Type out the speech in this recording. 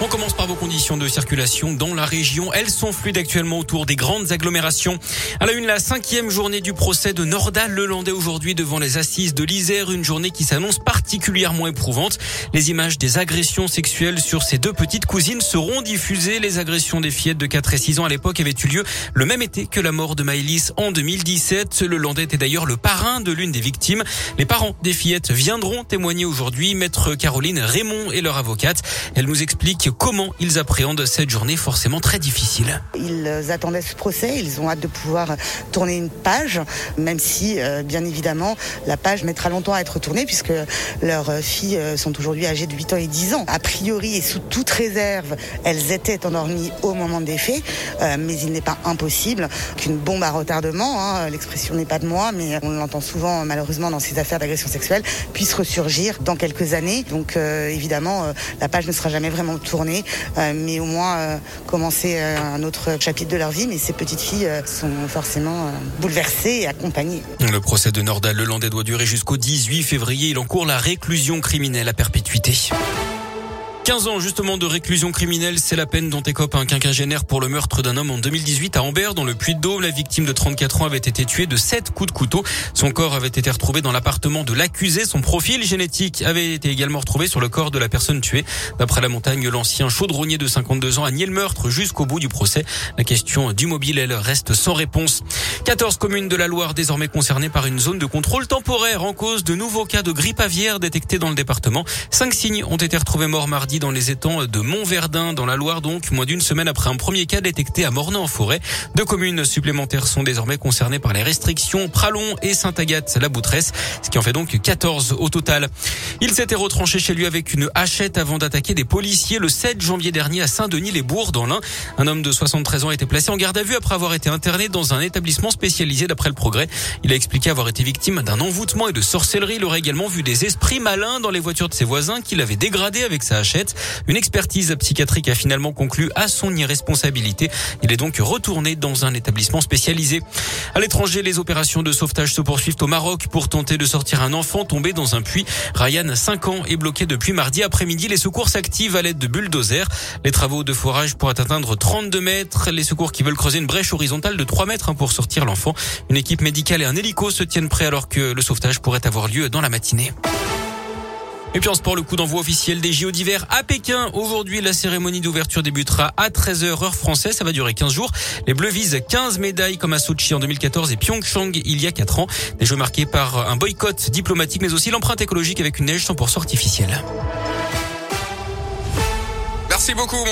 On commence par vos conditions de circulation dans la région. Elles sont fluides actuellement autour des grandes agglomérations. À la une, la cinquième journée du procès de Nordal Lelandais aujourd'hui devant les assises de l'Isère. Une journée qui s'annonce particulièrement éprouvante. Les images des agressions sexuelles sur ces deux petites cousines seront diffusées. Les agressions des fillettes de 4 et 6 ans à l'époque avaient eu lieu le même été que la mort de Maëlys en 2017. Le Landais était d'ailleurs le parrain de l'une des victimes. Les parents des fillettes viendront témoigner aujourd'hui. Maître Caroline Raymond et leur avocate. Elle nous explique comment ils appréhendent cette journée forcément très difficile. Ils attendaient ce procès, ils ont hâte de pouvoir tourner une page, même si, euh, bien évidemment, la page mettra longtemps à être tournée puisque leurs filles euh, sont aujourd'hui âgées de 8 ans et 10 ans. A priori et sous toute réserve, elles étaient endormies au moment des faits, euh, mais il n'est pas impossible qu'une bombe à retardement, hein, l'expression n'est pas de moi, mais on l'entend souvent malheureusement dans ces affaires d'agression sexuelle, puisse ressurgir dans quelques années. Donc évidemment, la page ne sera jamais vraiment tournée euh, mais au moins euh, commencer euh, un autre chapitre de leur vie. Mais ces petites filles sont forcément bouleversées et accompagnées. Le procès de Nordal Lelandais doit durer jusqu'au 18 février. Il encourt la réclusion criminelle à perpétuité. 15 ans justement de réclusion criminelle, c'est la peine dont écope un quinquagénaire pour le meurtre d'un homme en 2018 à Ambert dans le Puy-de-Dôme. La victime de 34 ans avait été tuée de 7 coups de couteau. Son corps avait été retrouvé dans l'appartement de l'accusé. Son profil génétique avait été également retrouvé sur le corps de la personne tuée. D'après la montagne, l'ancien chaudronnier de 52 ans a nié le meurtre jusqu'au bout du procès. La question du mobile, elle reste sans réponse. 14 communes de la Loire désormais concernées par une zone de contrôle temporaire en cause de nouveaux cas de grippe aviaire détectés dans le département. Cinq signes ont été retrouvés morts mardi dans les étangs de Montverdun, dans la Loire, donc moins d'une semaine après un premier cas détecté à Mornay en forêt. Deux communes supplémentaires sont désormais concernées par les restrictions, Pralon et Saint-Agathe-la-Boutresse, ce qui en fait donc 14 au total. Il s'était retranché chez lui avec une hachette avant d'attaquer des policiers le 7 janvier dernier à Saint-Denis-les-Bourgs dans l'Ain. Un homme de 73 ans a été placé en garde à vue après avoir été interné dans un établissement spécialisé d'après le progrès. Il a expliqué avoir été victime d'un envoûtement et de sorcellerie. Il aurait également vu des esprits malins dans les voitures de ses voisins qu'il avait dégradé avec sa hachette. Une expertise psychiatrique a finalement conclu à son irresponsabilité. Il est donc retourné dans un établissement spécialisé. À l'étranger, les opérations de sauvetage se poursuivent au Maroc pour tenter de sortir un enfant tombé dans un puits. Ryan, 5 ans, est bloqué depuis mardi après-midi. Les secours s'activent à l'aide de bulldozers. Les travaux de forage pourraient atteindre 32 mètres. Les secours qui veulent creuser une brèche horizontale de 3 mètres hein, pour sortir l'enfant. Une équipe médicale et un hélico se tiennent prêts alors que le sauvetage pourrait avoir lieu dans la matinée. Et puis en sport, le coup d'envoi officiel des JO d'hiver à Pékin. Aujourd'hui, la cérémonie d'ouverture débutera à 13h heure française. Ça va durer 15 jours. Les Bleus visent 15 médailles comme à Sochi en 2014 et Pyeongchang il y a 4 ans. Des jeux marqués par un boycott diplomatique mais aussi l'empreinte écologique avec une neige 100% artificielle. Merci beaucoup.